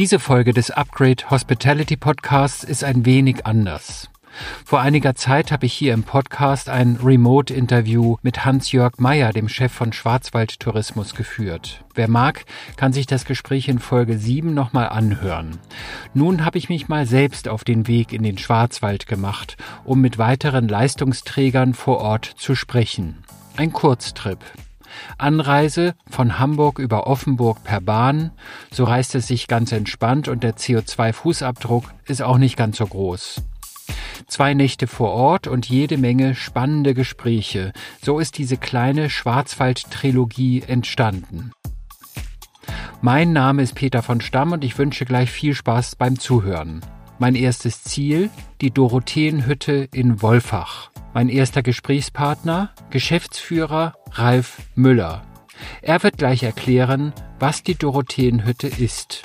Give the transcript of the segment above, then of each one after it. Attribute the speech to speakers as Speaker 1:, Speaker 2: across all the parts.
Speaker 1: Diese Folge des Upgrade Hospitality Podcasts ist ein wenig anders. Vor einiger Zeit habe ich hier im Podcast ein Remote-Interview mit Hans-Jörg Meyer, dem Chef von Schwarzwald Tourismus, geführt. Wer mag, kann sich das Gespräch in Folge 7 nochmal anhören. Nun habe ich mich mal selbst auf den Weg in den Schwarzwald gemacht, um mit weiteren Leistungsträgern vor Ort zu sprechen. Ein Kurztrip. Anreise von Hamburg über Offenburg per Bahn, so reist es sich ganz entspannt und der CO2-Fußabdruck ist auch nicht ganz so groß. Zwei Nächte vor Ort und jede Menge spannende Gespräche. So ist diese kleine Schwarzwald-Trilogie entstanden. Mein Name ist Peter von Stamm und ich wünsche gleich viel Spaß beim Zuhören. Mein erstes Ziel, die Dorotheenhütte in Wolfach. Mein erster Gesprächspartner, Geschäftsführer Ralf Müller. Er wird gleich erklären, was die Dorotheenhütte ist.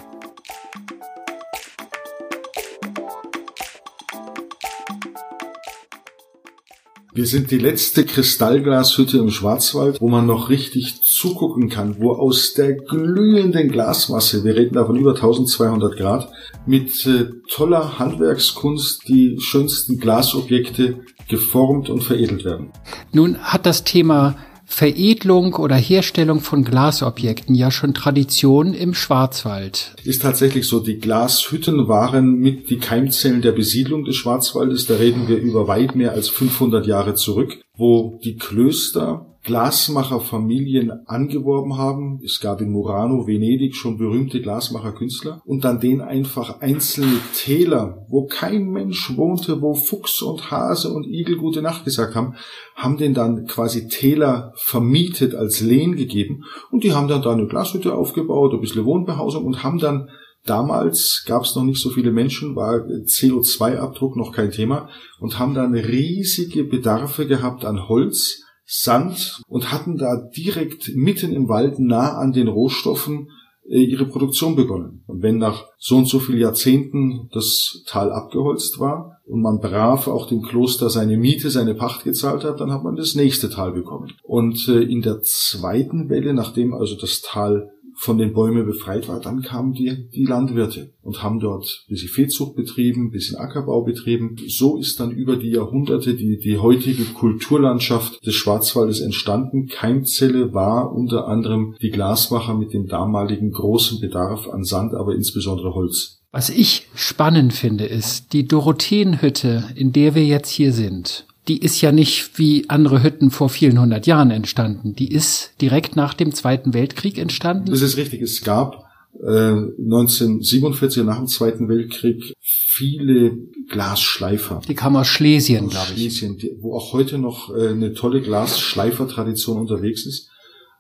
Speaker 2: Wir sind die letzte Kristallglashütte im Schwarzwald, wo man noch richtig zugucken kann, wo aus der glühenden Glasmasse, wir reden davon über 1200 Grad, mit äh, toller Handwerkskunst die schönsten Glasobjekte geformt und veredelt werden.
Speaker 1: Nun hat das Thema Veredelung oder Herstellung von Glasobjekten ja schon Tradition im Schwarzwald.
Speaker 2: Ist tatsächlich so, die Glashütten waren mit die Keimzellen der Besiedlung des Schwarzwaldes. Da reden wir über weit mehr als 500 Jahre zurück, wo die Klöster Glasmacherfamilien angeworben haben. Es gab in Murano, Venedig schon berühmte Glasmacherkünstler und dann den einfach einzelne Täler, wo kein Mensch wohnte, wo Fuchs und Hase und Igel gute Nacht gesagt haben, haben den dann quasi Täler vermietet als Lehen gegeben und die haben dann da eine Glashütte aufgebaut, ein bisschen Wohnbehausung und haben dann Damals gab es noch nicht so viele Menschen, war CO2-Abdruck noch kein Thema und haben dann riesige Bedarfe gehabt an Holz, Sand und hatten da direkt mitten im Wald nah an den Rohstoffen äh, ihre Produktion begonnen. Und wenn nach so und so vielen Jahrzehnten das Tal abgeholzt war und man brav auch dem Kloster seine Miete, seine Pacht gezahlt hat, dann hat man das nächste Tal bekommen. Und äh, in der zweiten Welle, nachdem also das Tal von den Bäumen befreit war, dann kamen die, die Landwirte und haben dort ein bisschen Viehzucht betrieben, ein bisschen Ackerbau betrieben. So ist dann über die Jahrhunderte die, die heutige Kulturlandschaft des Schwarzwaldes entstanden. Keimzelle war unter anderem die Glasmacher mit dem damaligen großen Bedarf an Sand, aber insbesondere Holz.
Speaker 1: Was ich spannend finde, ist die Dorotheenhütte, in der wir jetzt hier sind die ist ja nicht wie andere Hütten vor vielen hundert Jahren entstanden. Die ist direkt nach dem Zweiten Weltkrieg entstanden.
Speaker 2: Das ist richtig. Es gab äh, 1947 nach dem Zweiten Weltkrieg viele Glasschleifer.
Speaker 1: Die kamen aus Schlesien, glaube ich.
Speaker 2: Schlesien, wo auch heute noch äh, eine tolle Glasschleifertradition unterwegs ist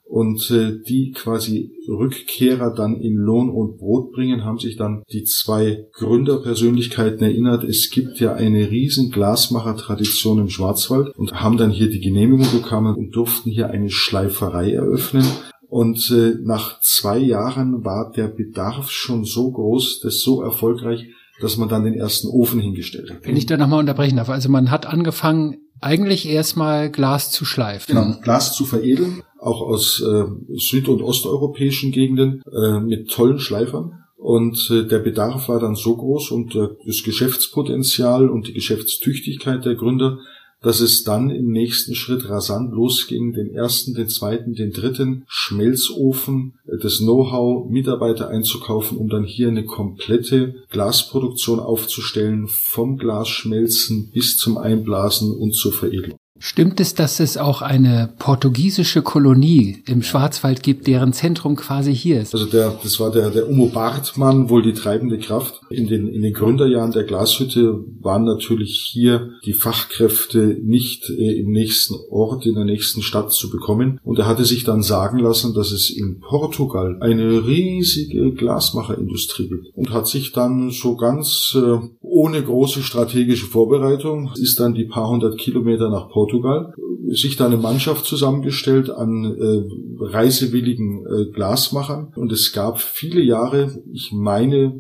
Speaker 2: und äh, die quasi Rückkehrer dann in Lohn und Brot bringen, haben sich dann die zwei Gründerpersönlichkeiten erinnert. Es gibt ja eine riesen Glasmacher-Tradition im Schwarzwald und haben dann hier die Genehmigung bekommen und durften hier eine Schleiferei eröffnen. Und äh, nach zwei Jahren war der Bedarf schon so groß, das so erfolgreich, dass man dann den ersten Ofen hingestellt hat.
Speaker 1: Wenn ich da nochmal unterbrechen darf, also man hat angefangen, eigentlich erstmal Glas zu schleifen.
Speaker 2: Genau, Glas zu veredeln auch aus äh, süd- und osteuropäischen Gegenden äh, mit tollen Schleifern. Und äh, der Bedarf war dann so groß und äh, das Geschäftspotenzial und die Geschäftstüchtigkeit der Gründer, dass es dann im nächsten Schritt rasant losging, den ersten, den zweiten, den dritten Schmelzofen, äh, das Know-how, Mitarbeiter einzukaufen, um dann hier eine komplette Glasproduktion aufzustellen, vom Glasschmelzen bis zum Einblasen und zur Veredelung.
Speaker 1: Stimmt es, dass es auch eine portugiesische Kolonie im Schwarzwald gibt, deren Zentrum quasi hier ist?
Speaker 2: Also der, das war der, der Umo Bartmann, wohl die treibende Kraft. In den, in den Gründerjahren der Glashütte waren natürlich hier die Fachkräfte nicht äh, im nächsten Ort, in der nächsten Stadt zu bekommen. Und er hatte sich dann sagen lassen, dass es in Portugal eine riesige Glasmacherindustrie gibt. Und hat sich dann so ganz äh, ohne große strategische Vorbereitung, ist dann die paar hundert Kilometer nach Portugal Portugal, sich da eine Mannschaft zusammengestellt an äh, reisewilligen äh, Glasmachern. Und es gab viele Jahre, ich meine,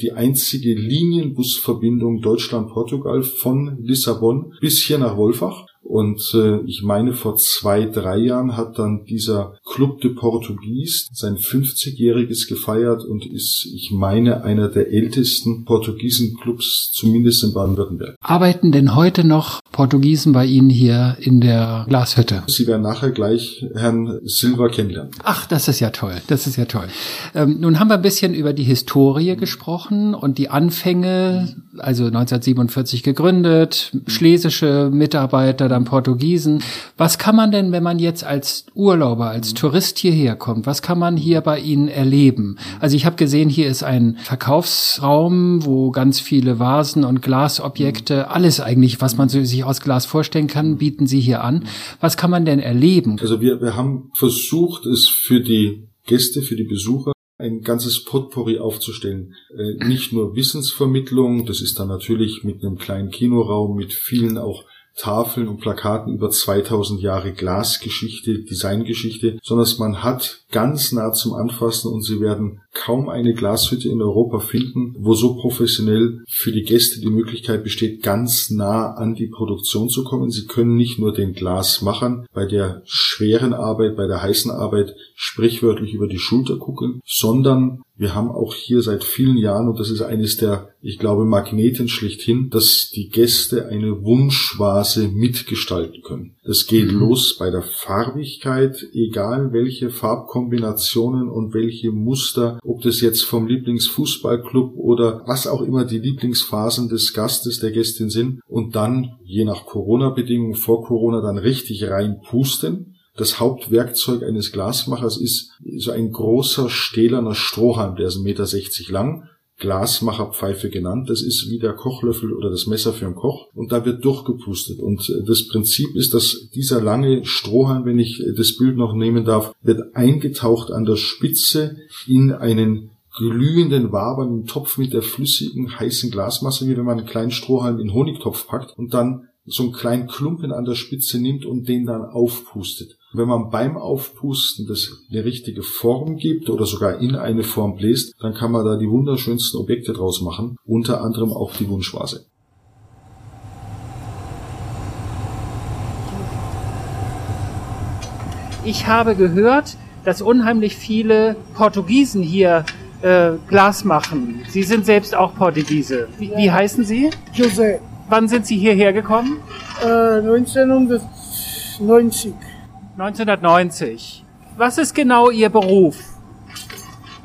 Speaker 2: die einzige Linienbusverbindung Deutschland-Portugal von Lissabon bis hier nach Wolfach Und äh, ich meine, vor zwei, drei Jahren hat dann dieser Club de Portugies sein 50-jähriges gefeiert und ist, ich meine, einer der ältesten Portugiesenclubs, zumindest in Baden-Württemberg.
Speaker 1: Arbeiten denn heute noch Portugiesen bei Ihnen hier in der Glashütte?
Speaker 2: Sie werden nachher gleich Herrn Silva kennenlernen.
Speaker 1: Ach, das ist ja toll. Das ist ja toll. Ähm, nun haben wir ein bisschen über die Historie gesprochen und die Anfänge, also 1947 gegründet, schlesische Mitarbeiter, dann Portugiesen. Was kann man denn, wenn man jetzt als Urlauber, als Tourist hierher kommt, was kann man hier bei Ihnen erleben? Also ich habe gesehen, hier ist ein Verkaufsraum, wo ganz viele Vasen und Glasobjekte, alles eigentlich, was man sich aus Glas vorstellen kann, bieten Sie hier an. Was kann man denn erleben?
Speaker 2: Also wir, wir haben versucht, es für die Gäste, für die Besucher ein ganzes Potpourri aufzustellen. Äh, nicht nur Wissensvermittlung, das ist dann natürlich mit einem kleinen Kinoraum, mit vielen auch Tafeln und Plakaten über 2000 Jahre Glasgeschichte, Designgeschichte, sondern man hat ganz nah zum Anfassen und Sie werden kaum eine Glashütte in Europa finden, wo so professionell für die Gäste die Möglichkeit besteht, ganz nah an die Produktion zu kommen. Sie können nicht nur den Glasmachern bei der schweren Arbeit, bei der heißen Arbeit sprichwörtlich über die Schulter gucken, sondern wir haben auch hier seit vielen Jahren, und das ist eines der, ich glaube, Magneten schlichthin, dass die Gäste eine Wunschvase mitgestalten können. Das geht mhm. los bei der Farbigkeit, egal welche Farbkombinationen und welche Muster, ob das jetzt vom Lieblingsfußballclub oder was auch immer die Lieblingsphasen des Gastes, der Gästin sind. Und dann, je nach Corona-Bedingungen, vor Corona dann richtig reinpusten das Hauptwerkzeug eines Glasmachers ist so ein großer stählerner Strohhalm, der ist 1,60 Meter lang, Glasmacherpfeife genannt. Das ist wie der Kochlöffel oder das Messer für einen Koch. Und da wird durchgepustet. Und äh, das Prinzip ist, dass dieser lange Strohhalm, wenn ich äh, das Bild noch nehmen darf, wird eingetaucht an der Spitze in einen glühenden, wabernden Topf mit der flüssigen, heißen Glasmasse, wie wenn man einen kleinen Strohhalm in Honigtopf packt und dann so einen kleinen Klumpen an der Spitze nimmt und den dann aufpustet. Wenn man beim Aufpusten das eine richtige Form gibt oder sogar in eine Form bläst, dann kann man da die wunderschönsten Objekte draus machen, unter anderem auch die Wunschvase.
Speaker 1: Ich habe gehört, dass unheimlich viele Portugiesen hier äh, Glas machen. Sie sind selbst auch Portugiese. Wie, ja. wie heißen Sie?
Speaker 3: José.
Speaker 1: Wann sind Sie hierher gekommen?
Speaker 3: Äh, 1990.
Speaker 1: 1990. Was ist genau Ihr Beruf?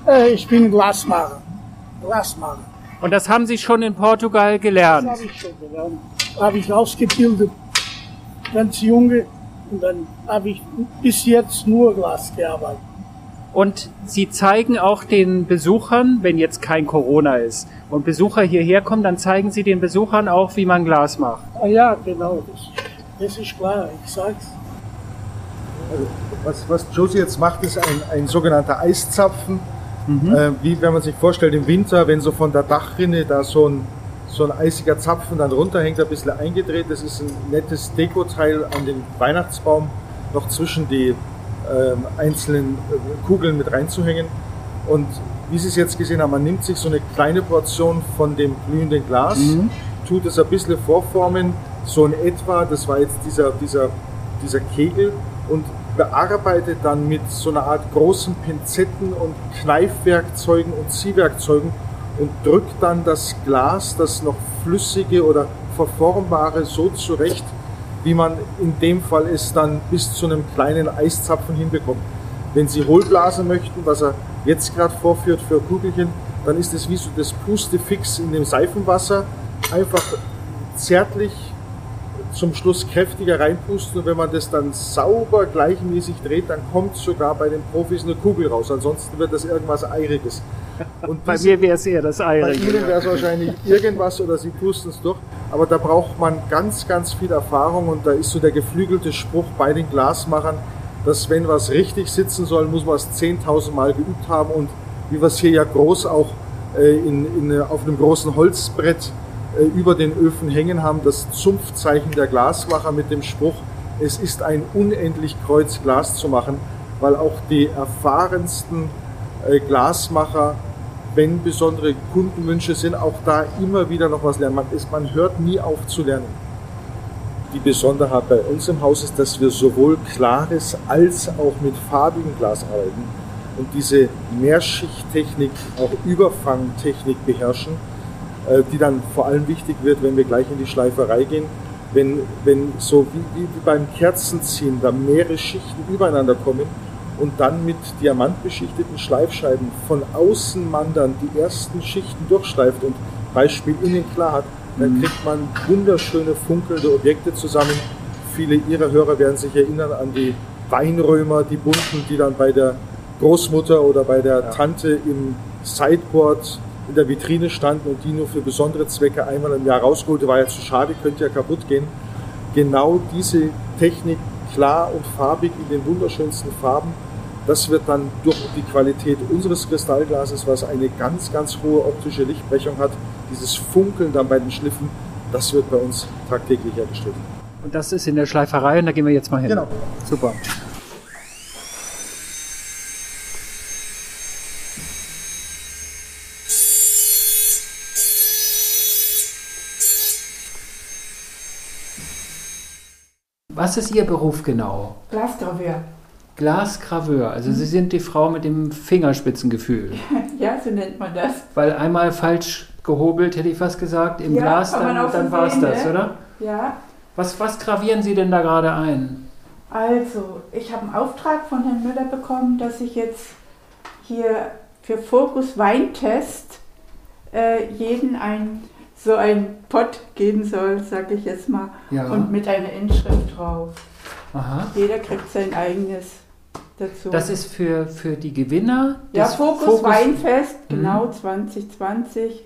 Speaker 3: Äh, ich bin Glasmacher. Glasmacher.
Speaker 1: Und das haben Sie schon in Portugal gelernt?
Speaker 3: Das habe ich schon gelernt. Habe ich ausgebildet. Ganz junge. Und dann habe ich bis jetzt nur Glas gearbeitet.
Speaker 1: Und Sie zeigen auch den Besuchern, wenn jetzt kein Corona ist und Besucher hierher kommen, dann zeigen Sie den Besuchern auch, wie man Glas macht.
Speaker 3: Ah ja, genau. Das, das ist klar. Ich sag's.
Speaker 2: Also, was, was Josie jetzt macht, ist ein, ein sogenannter Eiszapfen. Mhm. Äh, wie wenn man sich vorstellt, im Winter, wenn so von der Dachrinne da so ein, so ein eisiger Zapfen dann runterhängt, ein bisschen eingedreht. Das ist ein nettes Dekoteil an den Weihnachtsbaum, noch zwischen die äh, einzelnen äh, Kugeln mit reinzuhängen. Und wie Sie es jetzt gesehen haben, man nimmt sich so eine kleine Portion von dem glühenden Glas, mhm. tut es ein bisschen vorformen, so in etwa, das war jetzt dieser, dieser, dieser Kegel, und bearbeitet dann mit so einer Art großen Pinzetten und Kneifwerkzeugen und Ziehwerkzeugen und drückt dann das Glas, das noch flüssige oder verformbare, so zurecht, wie man in dem Fall es dann bis zu einem kleinen Eiszapfen hinbekommt. Wenn Sie Hohlblasen möchten, was er jetzt gerade vorführt für Kugelchen, dann ist es wie so das Pustefix in dem Seifenwasser. Einfach zärtlich zum Schluss kräftiger reinpusten und wenn man das dann sauber gleichmäßig dreht, dann kommt sogar bei den Profis eine Kugel raus. Ansonsten wird das irgendwas Eiriges.
Speaker 1: Und bei mir wäre es eher das Eirige.
Speaker 2: Bei Ihnen wäre es wahrscheinlich irgendwas oder Sie pusten es durch. Aber da braucht man ganz, ganz viel Erfahrung und da ist so der geflügelte Spruch bei den Glasmachern, dass wenn was richtig sitzen soll, muss man es 10.000 Mal geübt haben und wie wir es hier ja groß auch äh, in, in, auf einem großen Holzbrett über den Öfen hängen haben, das Zumpfzeichen der Glasmacher mit dem Spruch, es ist ein unendlich Kreuz Glas zu machen, weil auch die erfahrensten äh, Glasmacher, wenn besondere Kundenwünsche sind, auch da immer wieder noch was lernen. Man, hört nie auf zu lernen. Die Besonderheit bei uns im Haus ist, dass wir sowohl klares als auch mit farbigem Glas arbeiten und diese Mehrschichttechnik, auch Überfangtechnik beherrschen, äh, die dann vor allem wichtig wird, wenn wir gleich in die Schleiferei gehen. Wenn, wenn so wie, wie beim Kerzenziehen da mehrere Schichten übereinander kommen und dann mit diamantbeschichteten Schleifscheiben von außen man dann die ersten Schichten durchschleift und Beispiel innen klar hat, dann mhm. kriegt man wunderschöne funkelnde Objekte zusammen. Viele Ihrer Hörer werden sich erinnern an die Weinrömer, die bunten, die dann bei der Großmutter oder bei der. Tante im Sideboard in der Vitrine standen und die nur für besondere Zwecke einmal im Jahr rausgeholt, war ja zu schade, könnte ja kaputt gehen. Genau diese Technik klar und farbig in den wunderschönsten Farben, das wird dann durch die Qualität unseres Kristallglases, was eine ganz, ganz hohe optische Lichtbrechung hat, dieses Funkeln dann bei den Schliffen, das wird bei uns tagtäglich hergestellt.
Speaker 1: Und das ist in der Schleiferei und da gehen wir jetzt mal hin.
Speaker 2: Genau.
Speaker 1: Super. Was ist Ihr Beruf genau?
Speaker 4: Glasgraveur.
Speaker 1: Glasgraveur, also mhm. Sie sind die Frau mit dem Fingerspitzengefühl.
Speaker 4: ja, so nennt man das.
Speaker 1: Weil einmal falsch gehobelt, hätte ich fast gesagt, im ja, Glas, dann, dann war es das, ne? oder?
Speaker 4: Ja.
Speaker 1: Was, was gravieren Sie denn da gerade ein?
Speaker 4: Also, ich habe einen Auftrag von Herrn Müller bekommen, dass ich jetzt hier für Fokus Weintest äh, jeden ein so ein Pott geben soll, sage ich jetzt mal, ja. und mit einer Inschrift drauf. Aha. Jeder kriegt sein eigenes dazu.
Speaker 1: Das ist für, für die Gewinner?
Speaker 4: Ja, Fokus, Fokus Weinfest, mhm. genau 2020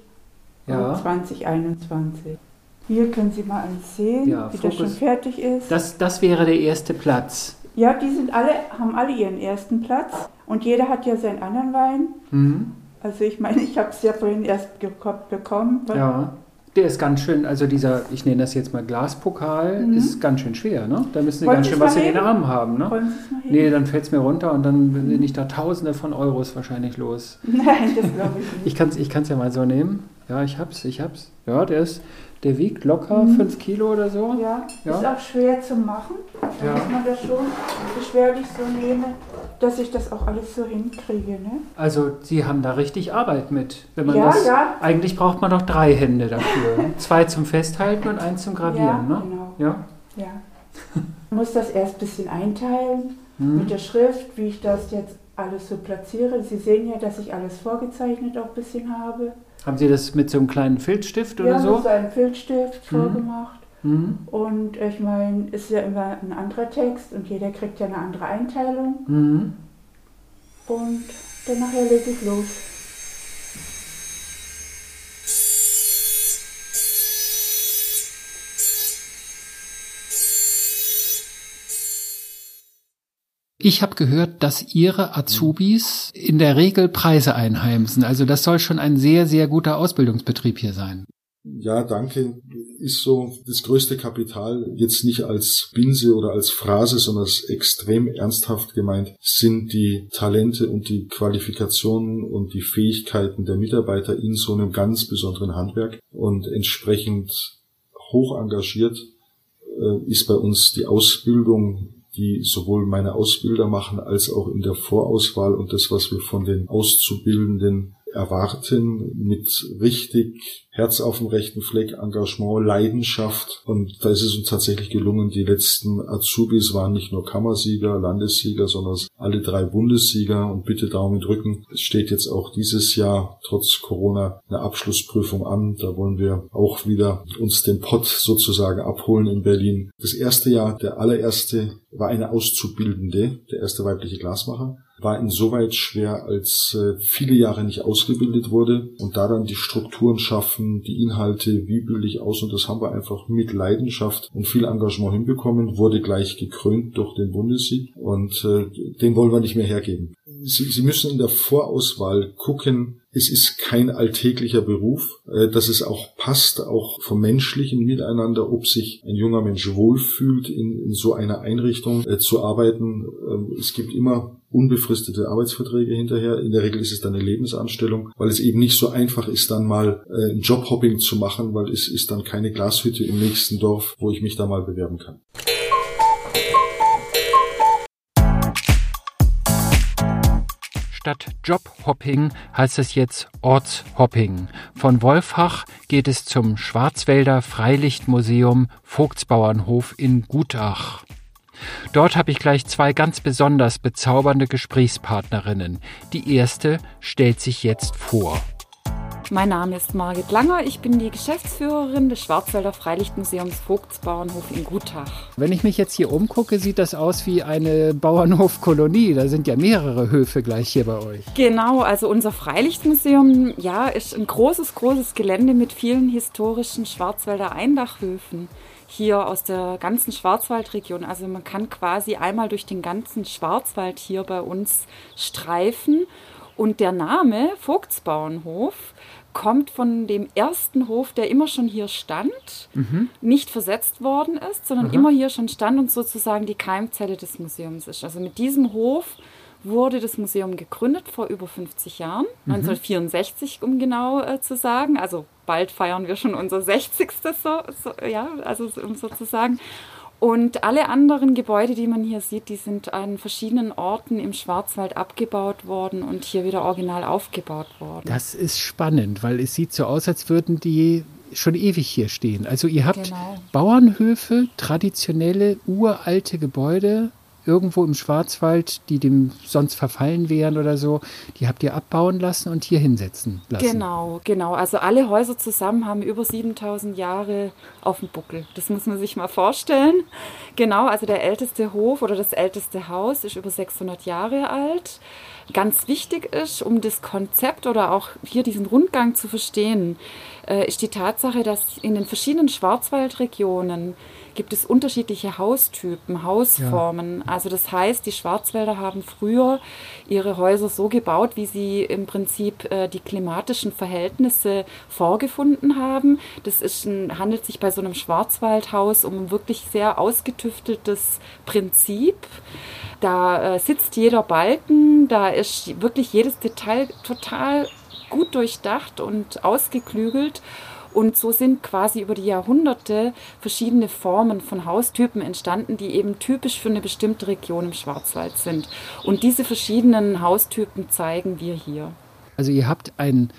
Speaker 4: ja. und 2021. Hier können Sie mal sehen, ja, wie Fokus. das schon fertig ist.
Speaker 1: Das, das wäre der erste Platz.
Speaker 4: Ja, die sind alle, haben alle ihren ersten Platz und jeder hat ja seinen anderen Wein. Mhm. Also ich meine, ich habe es ja vorhin erst bekommen.
Speaker 1: Ja. Der ist ganz schön, also dieser, ich nenne das jetzt mal Glaspokal, mhm. ist ganz schön schwer, ne? Da müssen Sie Wollen ganz schön was in den Armen haben, ne? Nee, dann fällt es mir runter und dann bin ich da Tausende von Euros wahrscheinlich los.
Speaker 4: Nein, das glaube ich nicht.
Speaker 1: Ich kann es ich kann's ja mal so nehmen. Ja, ich hab's, ich hab's. Ja, der ist, der wiegt locker 5 mhm. Kilo oder so.
Speaker 4: Ja, ja, ist auch schwer zu machen. Da ja. muss man das schon beschwerlich so nehmen, dass ich das auch alles so hinkriege. Ne?
Speaker 1: Also Sie haben da richtig Arbeit mit. Wenn man ja, das, ja. Eigentlich braucht man doch drei Hände dafür. Zwei zum Festhalten und eins zum Gravieren, ja,
Speaker 4: ne? Genau. Ja, ja. Man muss das erst ein bisschen einteilen mhm. mit der Schrift, wie ich das jetzt alles so platziere. Sie sehen ja, dass ich alles vorgezeichnet auch ein bisschen habe.
Speaker 1: Haben Sie das mit so einem kleinen Filzstift oder so?
Speaker 4: Ja, mit so einem Filzstift mhm. vorgemacht. Mhm. Und ich meine, ist ja immer ein anderer Text und jeder kriegt ja eine andere Einteilung. Mhm. Und dann nachher lege ich los.
Speaker 1: Ich habe gehört, dass Ihre Azubis in der Regel Preise einheimsen. Also das soll schon ein sehr, sehr guter Ausbildungsbetrieb hier sein.
Speaker 2: Ja, danke. Ist so das größte Kapital, jetzt nicht als Binse oder als Phrase, sondern als extrem ernsthaft gemeint, sind die Talente und die Qualifikationen und die Fähigkeiten der Mitarbeiter in so einem ganz besonderen Handwerk und entsprechend hoch engagiert äh, ist bei uns die Ausbildung die sowohl meine Ausbilder machen als auch in der Vorauswahl und das, was wir von den Auszubildenden erwarten, mit richtig Herz auf dem rechten Fleck, Engagement, Leidenschaft. Und da ist es uns tatsächlich gelungen, die letzten Azubis waren nicht nur Kammersieger, Landessieger, sondern alle drei Bundessieger. Und bitte Daumen drücken. Es steht jetzt auch dieses Jahr trotz Corona eine Abschlussprüfung an. Da wollen wir auch wieder uns den Pott sozusagen abholen in Berlin. Das erste Jahr, der allererste, war eine Auszubildende, der erste weibliche Glasmacher war insoweit schwer, als äh, viele Jahre nicht ausgebildet wurde und da dann die Strukturen schaffen, die Inhalte, wie bilde ich aus und das haben wir einfach mit Leidenschaft und viel Engagement hinbekommen, wurde gleich gekrönt durch den Bundessieg und äh, den wollen wir nicht mehr hergeben. Sie, Sie müssen in der Vorauswahl gucken, es ist kein alltäglicher Beruf, äh, dass es auch passt, auch vom menschlichen Miteinander, ob sich ein junger Mensch wohlfühlt, in, in so einer Einrichtung zu arbeiten. Ähm, es gibt immer unbefristete Arbeitsverträge hinterher. In der Regel ist es dann eine Lebensanstellung, weil es eben nicht so einfach ist, dann mal äh, ein Jobhopping zu machen, weil es ist dann keine Glashütte im nächsten Dorf, wo ich mich da mal bewerben kann.
Speaker 1: Statt Jobhopping heißt es jetzt Ortshopping. Von Wolfach geht es zum Schwarzwälder Freilichtmuseum Vogtsbauernhof in Gutach. Dort habe ich gleich zwei ganz besonders bezaubernde Gesprächspartnerinnen. Die erste stellt sich jetzt vor.
Speaker 5: Mein Name ist Margit Langer, ich bin die Geschäftsführerin des Schwarzwälder Freilichtmuseums Vogtsbauernhof in Gutach.
Speaker 1: Wenn ich mich jetzt hier umgucke, sieht das aus wie eine Bauernhofkolonie. Da sind ja mehrere Höfe gleich hier bei euch.
Speaker 5: Genau, also unser Freilichtmuseum, ja, ist ein großes, großes Gelände mit vielen historischen Schwarzwälder Eindachhöfen hier aus der ganzen Schwarzwaldregion. Also man kann quasi einmal durch den ganzen Schwarzwald hier bei uns streifen. Und der Name Vogtsbauernhof kommt von dem ersten Hof, der immer schon hier stand, mhm. nicht versetzt worden ist, sondern Aha. immer hier schon stand und sozusagen die Keimzelle des Museums ist. Also mit diesem Hof wurde das Museum gegründet vor über 50 Jahren, mhm. 1964 um genau äh, zu sagen. Also bald feiern wir schon unser 60. So, so, ja, also sozusagen. Und alle anderen Gebäude, die man hier sieht, die sind an verschiedenen Orten im Schwarzwald abgebaut worden und hier wieder original aufgebaut worden.
Speaker 1: Das ist spannend, weil es sieht so aus, als würden die schon ewig hier stehen. Also ihr habt genau. Bauernhöfe, traditionelle, uralte Gebäude, irgendwo im Schwarzwald, die dem sonst verfallen wären oder so, die habt ihr abbauen lassen und hier hinsetzen lassen.
Speaker 5: Genau, genau. Also alle Häuser zusammen haben über 7000 Jahre auf dem Buckel. Das muss man sich mal vorstellen. Genau, also der älteste Hof oder das älteste Haus ist über 600 Jahre alt. Ganz wichtig ist, um das Konzept oder auch hier diesen Rundgang zu verstehen, äh, ist die Tatsache, dass in den verschiedenen Schwarzwaldregionen gibt es unterschiedliche Haustypen, Hausformen. Ja. Also das heißt, die Schwarzwälder haben früher ihre Häuser so gebaut, wie sie im Prinzip äh, die klimatischen Verhältnisse vorgefunden haben. Das ist ein, handelt sich bei so einem Schwarzwaldhaus um ein wirklich sehr ausgetüfteltes Prinzip. Da äh, sitzt jeder Balken, da ist wirklich jedes Detail total gut durchdacht und ausgeklügelt. Und so sind quasi über die Jahrhunderte verschiedene Formen von Haustypen entstanden, die eben typisch für eine bestimmte Region im Schwarzwald sind. Und diese verschiedenen Haustypen zeigen wir hier.
Speaker 1: Also ihr habt ein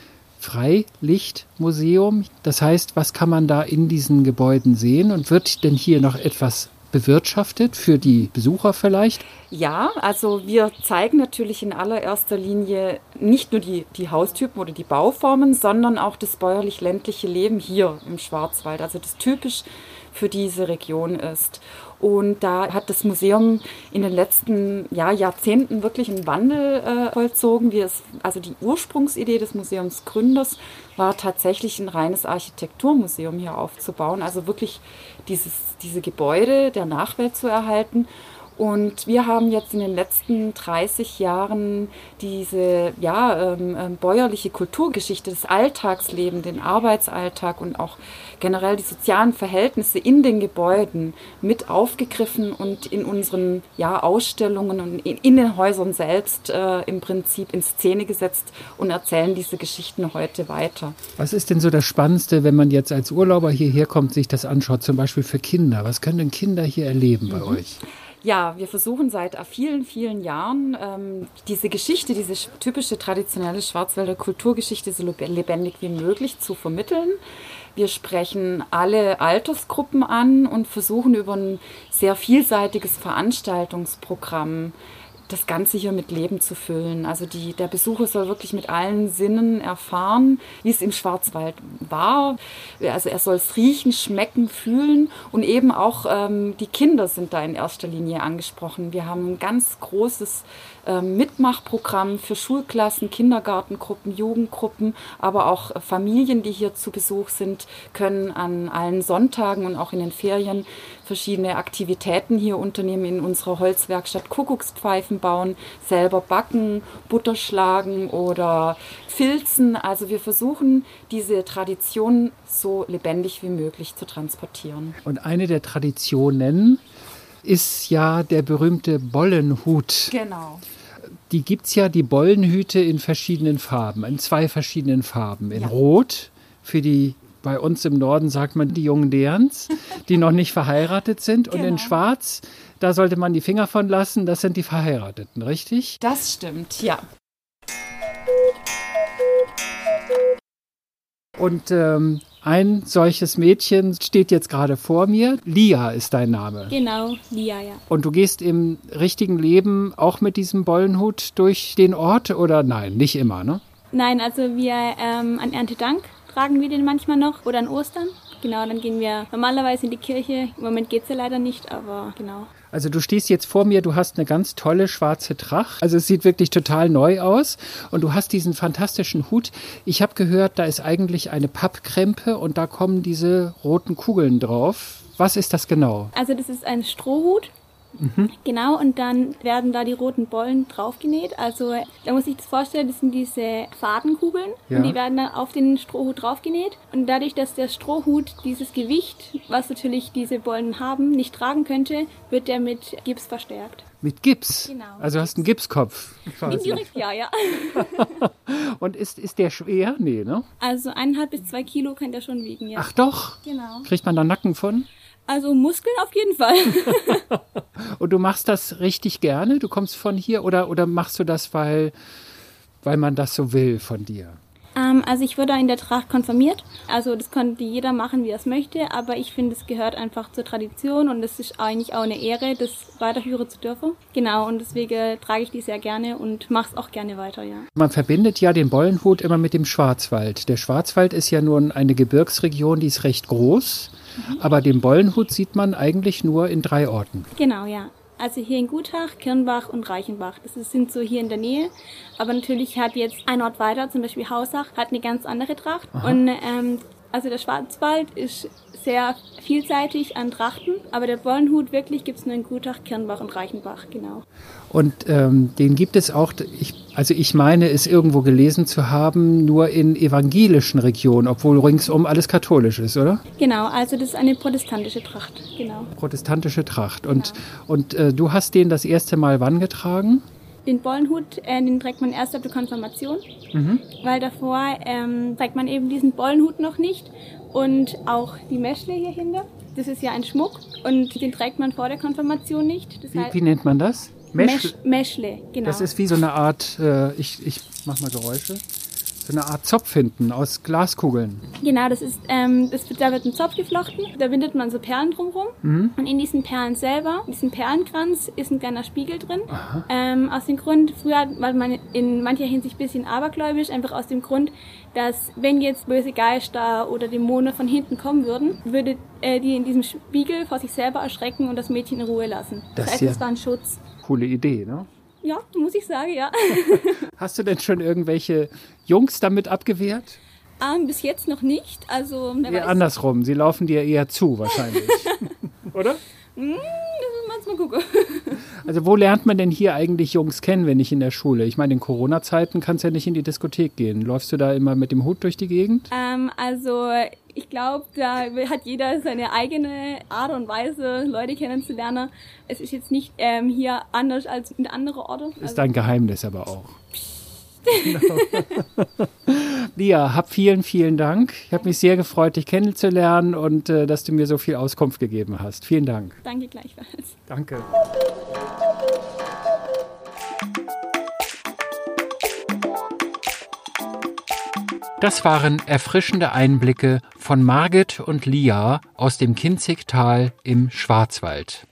Speaker 1: Freilichtmuseum. Das heißt, was kann man da in diesen Gebäuden sehen? Und wird denn hier noch etwas bewirtschaftet für die Besucher vielleicht?
Speaker 5: Ja, also wir zeigen natürlich in allererster Linie nicht nur die, die Haustypen oder die Bauformen, sondern auch das bäuerlich-ländliche Leben hier im Schwarzwald, also das typisch für diese Region ist. Und da hat das Museum in den letzten ja, Jahrzehnten wirklich einen Wandel äh, vollzogen. Es, also die Ursprungsidee des Museumsgründers war tatsächlich ein reines Architekturmuseum hier aufzubauen. Also wirklich dieses, diese Gebäude der Nachwelt zu erhalten und wir haben jetzt in den letzten 30 Jahren diese ja, ähm, ähm, bäuerliche Kulturgeschichte, das Alltagsleben, den Arbeitsalltag und auch generell die sozialen Verhältnisse in den Gebäuden mit aufgegriffen und in unseren ja, Ausstellungen und in, in den Häusern selbst äh, im Prinzip in Szene gesetzt und erzählen diese Geschichten heute weiter.
Speaker 1: Was ist denn so das Spannendste, wenn man jetzt als Urlauber hierher kommt, sich das anschaut, zum Beispiel für Kinder? Was können denn Kinder hier erleben bei mhm. euch?
Speaker 5: Ja, wir versuchen seit vielen, vielen Jahren ähm, diese Geschichte, diese typische traditionelle Schwarzwälder Kulturgeschichte so lebendig wie möglich zu vermitteln. Wir sprechen alle Altersgruppen an und versuchen über ein sehr vielseitiges Veranstaltungsprogramm das Ganze hier mit Leben zu füllen. Also die, der Besucher soll wirklich mit allen Sinnen erfahren, wie es im Schwarzwald war. Also er soll es riechen, schmecken, fühlen und eben auch ähm, die Kinder sind da in erster Linie angesprochen. Wir haben ein ganz großes ähm, Mitmachprogramm für Schulklassen, Kindergartengruppen, Jugendgruppen, aber auch Familien, die hier zu Besuch sind, können an allen Sonntagen und auch in den Ferien verschiedene Aktivitäten hier unternehmen in unserer Holzwerkstatt Kuckuckspfeifen bauen, selber backen, Butter schlagen oder filzen. Also wir versuchen, diese Tradition so lebendig wie möglich zu transportieren.
Speaker 1: Und eine der Traditionen ist ja der berühmte Bollenhut.
Speaker 5: Genau.
Speaker 1: Die gibt es ja, die Bollenhüte in verschiedenen Farben, in zwei verschiedenen Farben. In
Speaker 5: Ja.
Speaker 1: Rot für die, bei uns im Norden sagt man die jungen Derns, die noch nicht verheiratet sind. Und in
Speaker 5: Genau.
Speaker 1: Schwarz, da sollte man die Finger von lassen, das sind die Verheirateten, richtig?
Speaker 5: Das stimmt, ja.
Speaker 1: Und ähm, ein solches Mädchen steht jetzt gerade vor mir. Lia ist dein Name.
Speaker 6: Genau, Lia, ja.
Speaker 1: Und du gehst im richtigen Leben auch mit diesem Bollenhut durch den Ort oder nein, nicht immer, ne?
Speaker 6: Nein, also wir ähm, an Erntedank tragen wir den manchmal noch oder an Ostern. Genau, dann gehen wir normalerweise in die Kirche. Im Moment geht's ja leider nicht, aber genau.
Speaker 1: Also du stehst jetzt vor mir, du hast eine ganz tolle schwarze Tracht. Also es sieht wirklich total neu aus und du hast diesen fantastischen Hut. Ich habe gehört, da ist eigentlich eine Pappkrempe und da kommen diese roten Kugeln drauf. Was ist das genau?
Speaker 6: Also das ist ein Strohhut. Genau, und dann werden da die roten Bollen draufgenäht. Also da muss ich das vorstellen, das sind diese Fadenkugeln
Speaker 1: Ja.
Speaker 6: und die werden dann auf den Strohhut draufgenäht. Und dadurch, dass der Strohhut dieses Gewicht, was natürlich diese Bollen haben, nicht tragen könnte, wird der mit Gips verstärkt.
Speaker 1: Mit Gips.
Speaker 6: Genau.
Speaker 1: Also hast einen Gipskopf.
Speaker 6: Indirekt ja, ja.
Speaker 1: Und ist, ist der schwer? Nee, ne?
Speaker 6: Also eineinhalb bis zwei Kilo kann der schon wiegen, ja.
Speaker 1: Ach doch.
Speaker 6: Genau.
Speaker 1: Kriegt man da Nacken von?
Speaker 6: Also Muskeln auf jeden Fall.
Speaker 1: Und du machst das richtig gerne? Du kommst von hier oder, oder machst du das, weil, weil man das so will von dir?
Speaker 6: Ähm, also ich wurde in der Tracht konfirmiert. Also das konnte jeder machen, wie er es möchte. Aber ich finde, es gehört einfach zur Tradition und es ist eigentlich auch eine Ehre, das weiterführen zu dürfen. Genau, und deswegen trage ich die sehr gerne und mache es auch gerne weiter, ja.
Speaker 1: Man verbindet ja den Bollenhut immer mit dem Schwarzwald. Der Schwarzwald ist ja nun eine Gebirgsregion, die ist recht groß. Aber den Bollenhut sieht man eigentlich nur in drei Orten.
Speaker 6: Genau, ja. Also hier in Gutach, Kirnbach und Reichenbach. Das sind so hier in der Nähe. Aber natürlich hat jetzt ein Ort weiter, zum Beispiel Hausach, hat eine ganz andere Tracht. Und ähm, also der Schwarzwald ist sehr vielseitig an Trachten, aber der Bollenhut wirklich gibt's nur in Gutach, Kirnbach und Reichenbach, genau.
Speaker 1: Und ähm, den gibt es auch, ich, also ich meine es irgendwo gelesen zu haben, nur in evangelischen Regionen, obwohl ringsum alles katholisch ist, oder?
Speaker 6: Genau, also das ist eine protestantische Tracht, genau.
Speaker 1: Protestantische Tracht. Und, und äh, du hast den das erste Mal wann getragen?
Speaker 6: Den Bollenhut, äh, den trägt man erst ab der Konfirmation, weil davor ähm, trägt man eben diesen Bollenhut noch nicht und auch die Meschle hier hinter. Das ist ja ein Schmuck und den trägt man vor der Konfirmation nicht. Das
Speaker 1: Wie,
Speaker 6: heißt,
Speaker 1: wie nennt man das?
Speaker 6: Mesch, Meschle, genau.
Speaker 1: Das ist wie so eine Art, äh, ich, ich mach mal Geräusche, so eine Art Zopf hinten aus Glaskugeln.
Speaker 6: Genau, das ist, ähm, das wird, da wird ein Zopf geflochten, da bindet man so Perlen drumherum und in diesen Perlen selber, in diesem Perlenkranz ist ein kleiner Spiegel drin. Ähm, aus dem Grund, früher war man in mancher Hinsicht ein bisschen abergläubisch, einfach aus dem Grund, dass wenn jetzt böse Geister oder Dämonen von hinten kommen würden, würde äh, die in diesem Spiegel vor sich selber erschrecken und das Mädchen in Ruhe lassen.
Speaker 1: Das
Speaker 6: Das heißt,
Speaker 1: ja-
Speaker 6: war ein Schutz.
Speaker 1: Coole Idee, ne?
Speaker 6: Ja, muss ich sagen, ja.
Speaker 1: Hast du denn schon irgendwelche Jungs damit abgewehrt?
Speaker 6: ähm, bis jetzt noch nicht, also weiß.
Speaker 1: andersrum, sie laufen dir eher zu wahrscheinlich. Oder?
Speaker 6: Hm, das mal gucken.
Speaker 1: Also wo lernt man denn hier eigentlich Jungs kennen, wenn nicht in der Schule? Ich meine, in Corona-Zeiten kannst du ja nicht in die Diskothek gehen. Läufst du da immer mit dem Hut durch die Gegend?
Speaker 6: Ähm, also ich glaube, da hat jeder seine eigene Art und Weise, Leute kennenzulernen. Es ist jetzt nicht ähm, hier anders als in anderen Orten.
Speaker 1: Ist dein Geheimnis aber auch. Lia, hab vielen, vielen Dank. Ich habe mich sehr gefreut, dich kennenzulernen und äh, dass du mir so viel Auskunft gegeben hast. Vielen Dank.
Speaker 6: Danke gleichfalls.
Speaker 1: Danke. Das waren erfrischende Einblicke von Margit und Lia aus dem Kinzigtal im Schwarzwald.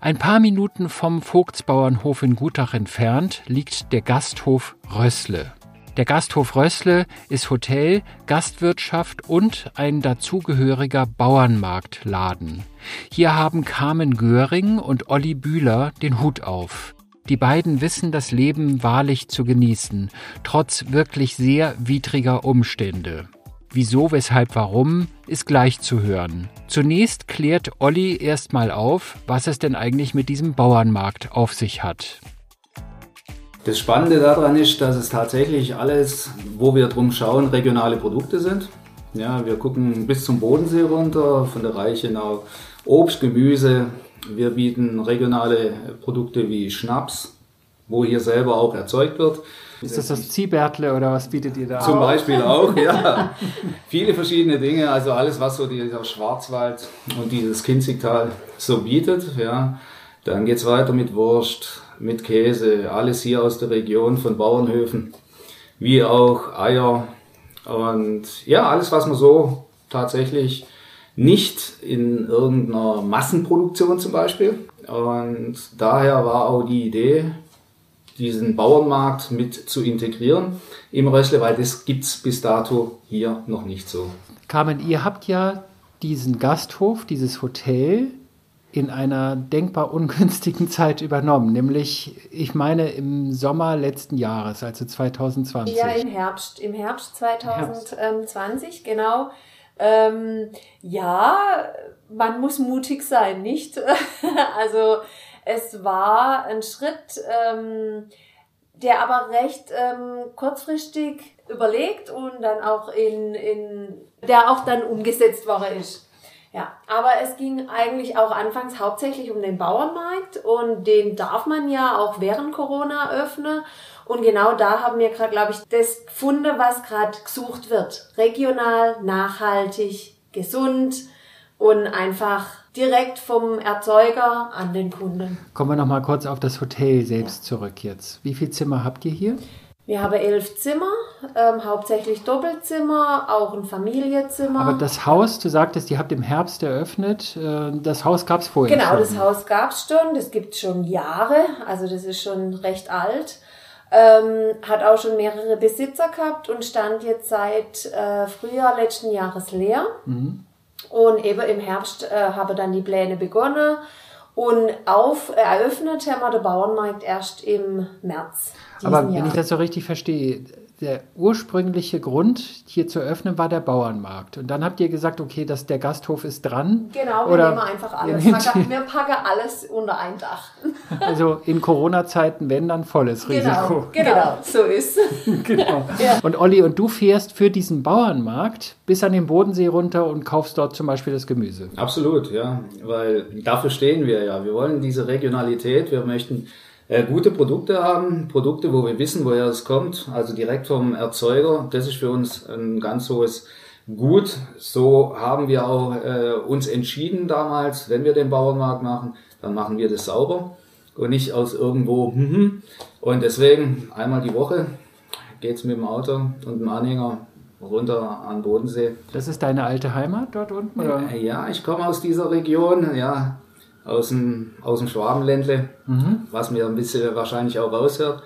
Speaker 1: Ein paar Minuten vom Vogtsbauernhof in Gutach entfernt liegt der Gasthof Rössle. Der Gasthof Rössle ist Hotel, Gastwirtschaft und ein dazugehöriger Bauernmarktladen. Hier haben Carmen Göring und Olli Bühler den Hut auf. Die beiden wissen das Leben wahrlich zu genießen, trotz wirklich sehr widriger Umstände. Wieso, weshalb, warum, ist gleich zu hören. Zunächst klärt Olli erstmal auf, was es denn eigentlich mit diesem Bauernmarkt auf sich hat.
Speaker 7: Das Spannende daran ist, dass es tatsächlich alles, wo wir drum schauen, regionale Produkte sind. Ja, wir gucken bis zum Bodensee runter, von der Reichenau Obst, Gemüse. Wir bieten regionale Produkte wie Schnaps, wo hier selber auch erzeugt wird.
Speaker 1: Ist das das Ziehbärtle oder was bietet ihr da?
Speaker 7: Zum Beispiel auch, ja. Viele verschiedene Dinge, also alles, was so dieser Schwarzwald und dieses Kinzigtal so bietet, ja. Dann geht's weiter mit Wurst, mit Käse, alles hier aus der Region von Bauernhöfen, wie auch Eier und ja, alles, was man so tatsächlich nicht in irgendeiner Massenproduktion zum Beispiel. Und daher war auch die Idee, diesen Bauernmarkt mit zu integrieren im Rössle, weil das gibt's bis dato hier noch nicht so.
Speaker 1: Carmen, ihr habt ja diesen Gasthof, dieses Hotel in einer denkbar ungünstigen Zeit übernommen, nämlich, ich meine, im Sommer letzten Jahres, also 2020.
Speaker 8: Ja, im Herbst, im Herbst 2020, Herbst. genau. Ähm, ja, man muss mutig sein, nicht? also es war ein Schritt, ähm, der aber recht ähm, kurzfristig überlegt und dann auch in, in der auch dann umgesetzt worden ist. Ja, aber es ging eigentlich auch anfangs hauptsächlich um den Bauernmarkt und den darf man ja auch während Corona öffnen. Und genau da haben wir gerade, glaube ich, das gefunden, was gerade gesucht wird. Regional, nachhaltig, gesund und einfach direkt vom Erzeuger an den Kunden.
Speaker 1: Kommen wir noch mal kurz auf das Hotel selbst ja. zurück jetzt. Wie viele Zimmer habt ihr hier?
Speaker 8: Wir haben elf Zimmer, ähm, hauptsächlich Doppelzimmer, auch ein Familienzimmer.
Speaker 1: Aber das Haus, du sagtest, ihr habt im Herbst eröffnet, äh, das Haus gab es vorher
Speaker 8: genau,
Speaker 1: schon.
Speaker 8: Genau, das Haus gab es schon, das gibt schon Jahre, also das ist schon recht alt. Ähm, hat auch schon mehrere Besitzer gehabt und stand jetzt seit äh, Frühjahr letzten Jahres leer. Mhm. Und eben im Herbst äh, habe dann die Pläne begonnen. Und auf, eröffnet haben wir den Bauernmarkt erst im März.
Speaker 1: Aber
Speaker 8: Jahr.
Speaker 1: wenn ich das so richtig verstehe, der ursprüngliche Grund, hier zu öffnen, war der Bauernmarkt. Und dann habt ihr gesagt, okay, dass der Gasthof ist dran.
Speaker 8: Genau, wir Oder nehmen einfach alles. Wir packen, wir packen alles unter ein Dach.
Speaker 1: Also in Corona-Zeiten, wenn dann volles
Speaker 8: genau,
Speaker 1: Risiko.
Speaker 8: Genau, genau so ist.
Speaker 1: genau. Ja. Und Olli, und du fährst für diesen Bauernmarkt bis an den Bodensee runter und kaufst dort zum Beispiel das Gemüse.
Speaker 7: Absolut, ja. Weil dafür stehen wir ja. Wir wollen diese Regionalität, wir möchten äh, gute Produkte haben, Produkte, wo wir wissen, woher es kommt, also direkt vom Erzeuger. Das ist für uns ein ganz hohes Gut. So haben wir auch äh, uns entschieden damals, wenn wir den Bauernmarkt machen, dann machen wir das sauber und nicht aus irgendwo. Hm, hm. Und deswegen einmal die Woche geht's mit dem Auto und dem Anhänger runter an Bodensee.
Speaker 1: Das ist deine alte Heimat dort unten? Oder?
Speaker 7: Ja, ich komme aus dieser Region. Ja, aus dem, aus dem Schwabenländle, mhm. was mir ein bisschen wahrscheinlich auch raushört.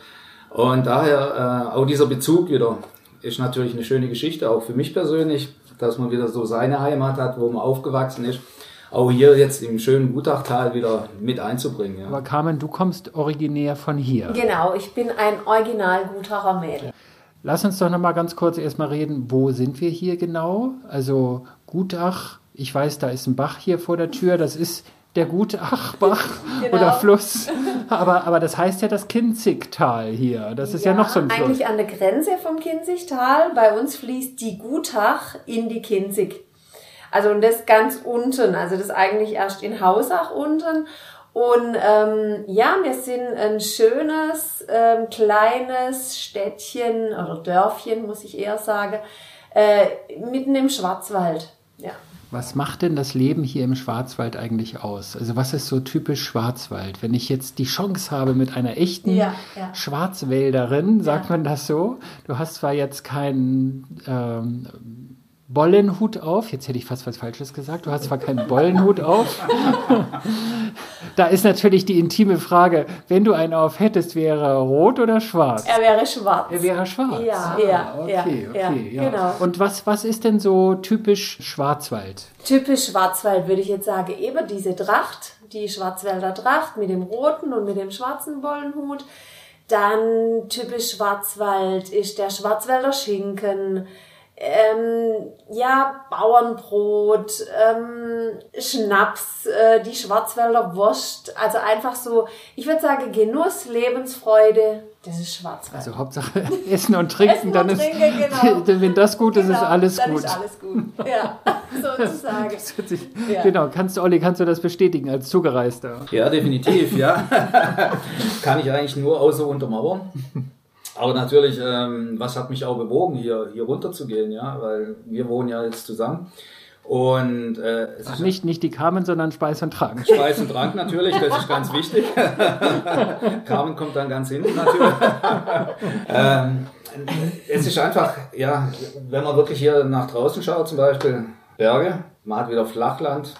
Speaker 7: Und daher äh, auch dieser Bezug wieder ist natürlich eine schöne Geschichte, auch für mich persönlich, dass man wieder so seine Heimat hat, wo man aufgewachsen ist. Auch hier jetzt im schönen Gutachtal wieder mit einzubringen. Ja.
Speaker 1: Aber Carmen, du kommst originär von hier.
Speaker 8: Genau, ich bin ein original Gutacher Mädel.
Speaker 1: Lass uns doch noch mal ganz kurz erstmal reden, wo sind wir hier genau? Also Gutach, ich weiß, da ist ein Bach hier vor der Tür, das ist der gute Achbach genau. oder Fluss. Aber, aber das heißt ja das Kinzigtal hier. Das ist ja, ja noch so ein
Speaker 8: Fluss. Eigentlich an der Grenze vom Kinzigtal. Bei uns fließt die Gutach in die Kinzig. Also und das ganz unten. Also das eigentlich erst in Hausach unten. Und ähm, ja, wir sind ein schönes, ähm, kleines Städtchen oder Dörfchen, muss ich eher sagen, äh, mitten im Schwarzwald. Ja.
Speaker 1: Was macht denn das Leben hier im Schwarzwald eigentlich aus? Also was ist so typisch Schwarzwald? Wenn ich jetzt die Chance habe mit einer echten ja, ja. Schwarzwälderin, sagt ja. man das so? Du hast zwar jetzt keinen ähm, Bollenhut auf. Jetzt hätte ich fast was Falsches gesagt. Du hast zwar keinen Bollenhut auf. da ist natürlich die intime Frage, wenn du einen auf hättest, wäre er rot oder schwarz?
Speaker 8: Er wäre schwarz.
Speaker 1: Er wäre schwarz.
Speaker 8: Ja, ah, ja, okay, ja, okay, ja, genau.
Speaker 1: Und was, was ist denn so typisch Schwarzwald?
Speaker 8: Typisch Schwarzwald würde ich jetzt sagen, eben diese Tracht, die Schwarzwälder Tracht mit dem roten und mit dem schwarzen Bollenhut. Dann typisch Schwarzwald ist der Schwarzwälder Schinken, ähm, ja, Bauernbrot, ähm, Schnaps, äh, die Schwarzwälder Wurst, also einfach so, ich würde sagen Genuss, Lebensfreude, das ist Schwarzwald.
Speaker 1: Also Hauptsache Essen und Trinken,
Speaker 8: Essen
Speaker 1: dann
Speaker 8: und
Speaker 1: ist,
Speaker 8: Trinken, genau.
Speaker 1: wenn das gut ist, ist
Speaker 8: Genau,
Speaker 1: alles
Speaker 8: dann
Speaker 1: gut.
Speaker 8: ist alles gut, ja, sozusagen.
Speaker 1: Das hört sich,
Speaker 8: Ja.
Speaker 1: Genau, kannst du, Olli, kannst du das bestätigen als Zugereister?
Speaker 7: Ja, definitiv, ja. Kann ich eigentlich nur außer untermauern. Aber natürlich, ähm, was hat mich auch bewogen, hier, hier runter zu gehen, ja, weil wir wohnen ja jetzt zusammen. Und äh, es
Speaker 1: Ach,
Speaker 7: ist
Speaker 1: nicht, nicht die Carmen, sondern Speis und Trank.
Speaker 7: Speis und Trank natürlich, das ist ganz wichtig. Carmen kommt dann ganz hinten natürlich. ähm, es ist einfach, ja, wenn man wirklich hier nach draußen schaut, zum Beispiel Berge, man hat wieder Flachland.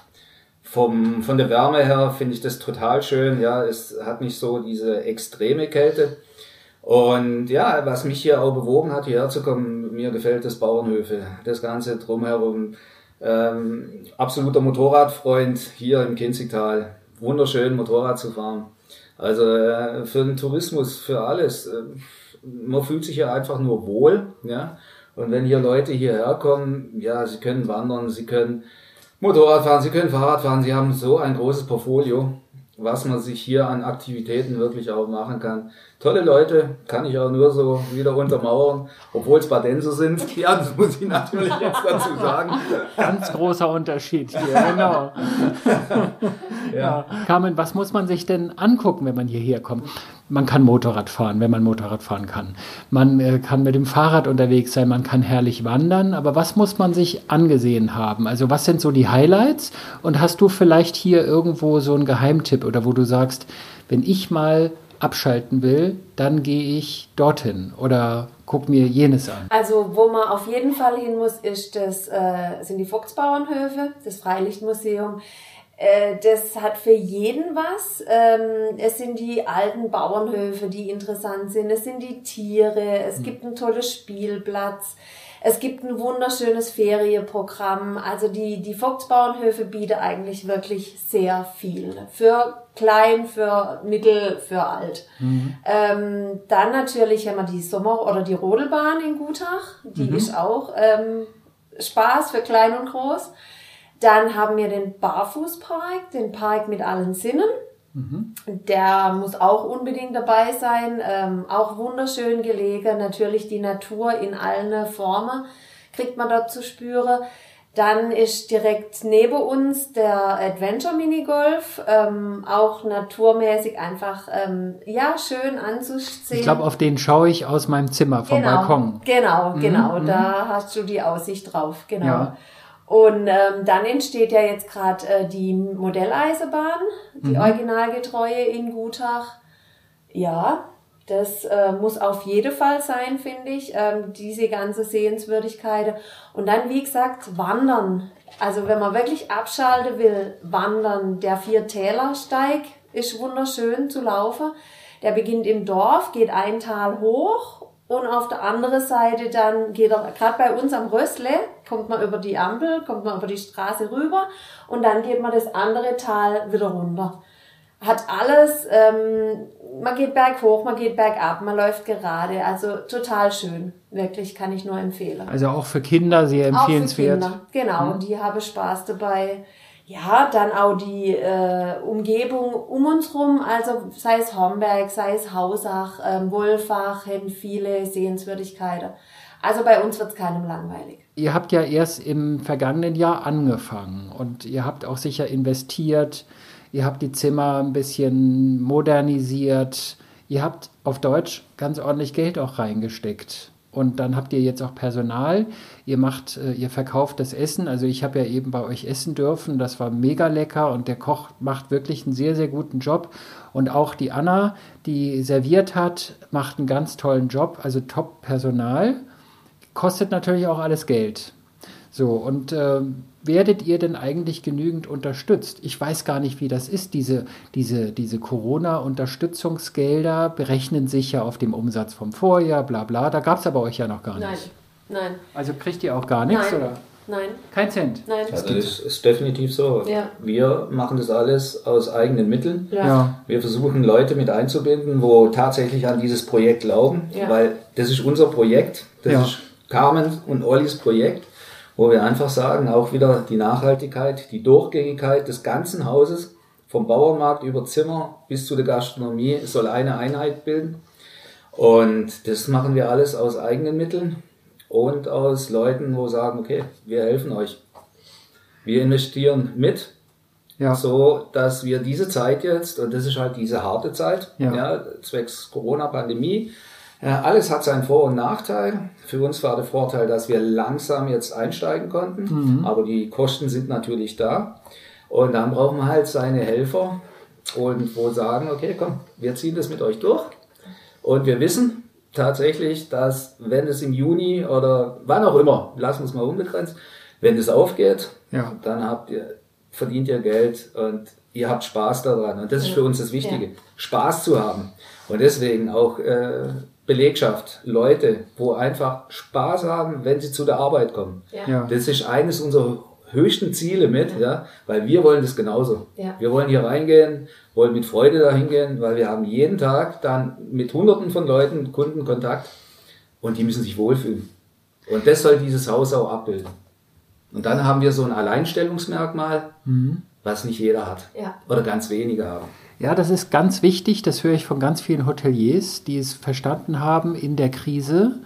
Speaker 7: Vom, von der Wärme her finde ich das total schön. Ja, es hat nicht so diese extreme Kälte. Und ja, was mich hier auch bewogen hat, hierher zu kommen, mir gefällt das Bauernhöfe, das Ganze drumherum. Ähm, absoluter Motorradfreund hier im Kinzigtal. Wunderschön Motorrad zu fahren. Also äh, für den Tourismus, für alles. Äh, man fühlt sich hier einfach nur wohl. Ja? Und wenn hier Leute hierher kommen, ja, sie können wandern, sie können Motorrad fahren, sie können Fahrrad fahren, sie haben so ein großes Portfolio, was man sich hier an Aktivitäten wirklich auch machen kann. Tolle Leute, kann ich auch nur so wieder untermauern, obwohl es Badenser sind. Ja, das muss ich natürlich jetzt dazu sagen.
Speaker 1: Ganz großer Unterschied hier, genau. ja. Carmen, was muss man sich denn angucken, wenn man hierher kommt? Man kann Motorrad fahren, wenn man Motorrad fahren kann. Man äh, kann mit dem Fahrrad unterwegs sein, man kann herrlich wandern, aber was muss man sich angesehen haben? Also was sind so die Highlights? Und hast du vielleicht hier irgendwo so einen Geheimtipp oder wo du sagst, wenn ich mal abschalten will, dann gehe ich dorthin oder guck mir jenes an.
Speaker 8: Also wo man auf jeden Fall hin muss, ist das, äh, sind die Vogtsbauernhöfe, das Freilichtmuseum. Äh, das hat für jeden was. Ähm, es sind die alten Bauernhöfe, die interessant sind. Es sind die Tiere. Es gibt einen tollen Spielplatz. Es gibt ein wunderschönes Ferienprogramm. Also die, die Vogtsbauernhöfe bieten eigentlich wirklich sehr viel. Für klein, für mittel, für alt. Ähm, dann natürlich haben wir die Sommer- oder die Rodelbahn in Gutach. Die ist auch ähm, Spaß für klein und groß. Dann haben wir den Barfußpark, den Park mit allen Sinnen. Der muss auch unbedingt dabei sein. Ähm, auch wunderschön gelegen. Natürlich die Natur in allen Formen kriegt man dort zu spüren. Dann ist direkt neben uns der Adventure Minigolf, ähm, auch naturmäßig einfach ähm, ja schön anzusehen.
Speaker 1: Ich glaube, auf den schaue ich aus meinem Zimmer vom
Speaker 8: genau,
Speaker 1: Balkon.
Speaker 8: Genau,
Speaker 1: Mhm,
Speaker 8: genau,
Speaker 1: mhm.
Speaker 8: da hast du die Aussicht drauf, genau.
Speaker 1: Ja.
Speaker 8: Und ähm, dann entsteht ja jetzt gerade äh, die Modelleisenbahn, die
Speaker 1: Mhm.
Speaker 8: originalgetreue in Gutach. Ja, das äh, muss auf jeden Fall sein, finde ich, ähm, diese ganze Sehenswürdigkeiten. Und dann, wie gesagt, wandern. Also wenn man wirklich abschalten will, wandern. Der Viertälersteig ist wunderschön zu laufen. Der beginnt im Dorf, geht ein Tal hoch und auf der anderen Seite dann geht er, gerade bei uns am Rössle, kommt man über die Ampel, kommt man über die Straße rüber und dann geht man das andere Tal wieder runter. Hat alles, ähm, man geht berghoch, man geht bergab, man läuft gerade, also total schön. Wirklich kann ich nur empfehlen.
Speaker 1: Also auch für Kinder sehr
Speaker 8: Auch für
Speaker 1: empfehlenswert.
Speaker 8: Kinder, genau, die haben Spaß dabei. Ja, dann auch die äh, Umgebung um uns rum, also sei es Homberg, sei es Hausach, ähm, Wolfach, hätten viele Sehenswürdigkeiten. Also bei uns wird's keinem langweilig.
Speaker 1: Ihr habt ja erst im vergangenen Jahr angefangen und ihr habt auch sicher investiert. Ihr habt die Zimmer ein bisschen modernisiert. Ihr habt auf Deutsch ganz ordentlich Geld auch reingesteckt. Und dann habt ihr jetzt auch Personal. Ihr macht, äh, ihr verkauft das Essen. Also ich habe ja eben bei euch essen dürfen. Das war mega lecker und der Koch macht wirklich einen sehr, sehr guten Job. Und auch die Anna, die serviert hat, macht einen ganz tollen Job. Also top Personal. Kostet natürlich auch alles Geld. So, und äh, werdet ihr denn eigentlich genügend unterstützt? Ich weiß gar nicht, wie das ist. Diese, diese, diese Corona-Unterstützungsgelder berechnen sich ja auf dem Umsatz vom Vorjahr, bla bla. Da gab es aber euch ja noch gar nicht.
Speaker 8: Nein, nein,
Speaker 1: Also kriegt ihr auch gar nichts,
Speaker 8: Nein.
Speaker 1: oder?
Speaker 8: nein,
Speaker 1: Kein Cent.
Speaker 8: nein.
Speaker 7: Also das ist definitiv so.
Speaker 8: Ja.
Speaker 7: Wir machen das alles aus eigenen Mitteln.
Speaker 8: Ja.
Speaker 1: Ja.
Speaker 7: Wir versuchen Leute mit einzubinden, wo tatsächlich an dieses Projekt glauben,
Speaker 8: Ja.
Speaker 7: weil das ist unser Projekt. Das
Speaker 1: Ja.
Speaker 7: ist Carmen und Ollis Projekt, wo wir einfach sagen, auch wieder die Nachhaltigkeit, die Durchgängigkeit des ganzen Hauses, vom Bauernmarkt über Zimmer bis zu der Gastronomie, soll eine Einheit bilden. Und das machen wir alles aus eigenen Mitteln und aus Leuten, wo sagen, okay, wir helfen euch. Wir investieren mit, ja. so dass wir diese Zeit jetzt, und das ist halt diese harte Zeit, ja. ja zwecks Corona-Pandemie, alles hat seinen Vor- und Nachteil. Für uns war der Vorteil, dass wir langsam jetzt einsteigen konnten, mhm. aber die Kosten sind natürlich da. Und dann brauchen wir halt seine Helfer und wo sagen, okay, komm, wir ziehen das mit euch durch. Und wir wissen tatsächlich, dass wenn es im Juni oder wann auch immer, lassen wir es mal unbegrenzt, wenn es aufgeht, ja. dann habt ihr, verdient ihr Geld und ihr habt Spaß daran. Und das ist für uns das Wichtige, ja. Spaß zu haben. Und deswegen auch äh, Belegschaft, Leute, wo einfach Spaß haben, wenn sie zu der Arbeit kommen. Ja. Das ist eines unserer höchsten Ziele mit, ja, weil wir wollen das genauso. Ja. Wir wollen hier reingehen, wollen mit Freude dahin gehen, weil wir haben jeden Tag dann mit hunderten von Leuten Kunden Kontakt und die müssen sich wohlfühlen. Und das soll dieses Haus auch abbilden. Und dann haben wir so ein Alleinstellungsmerkmal, mhm. Was nicht jeder hat. Ja. Oder ganz wenige haben.
Speaker 1: Ja, das ist ganz wichtig. Das höre ich von ganz vielen Hoteliers, die es verstanden haben, in der Krise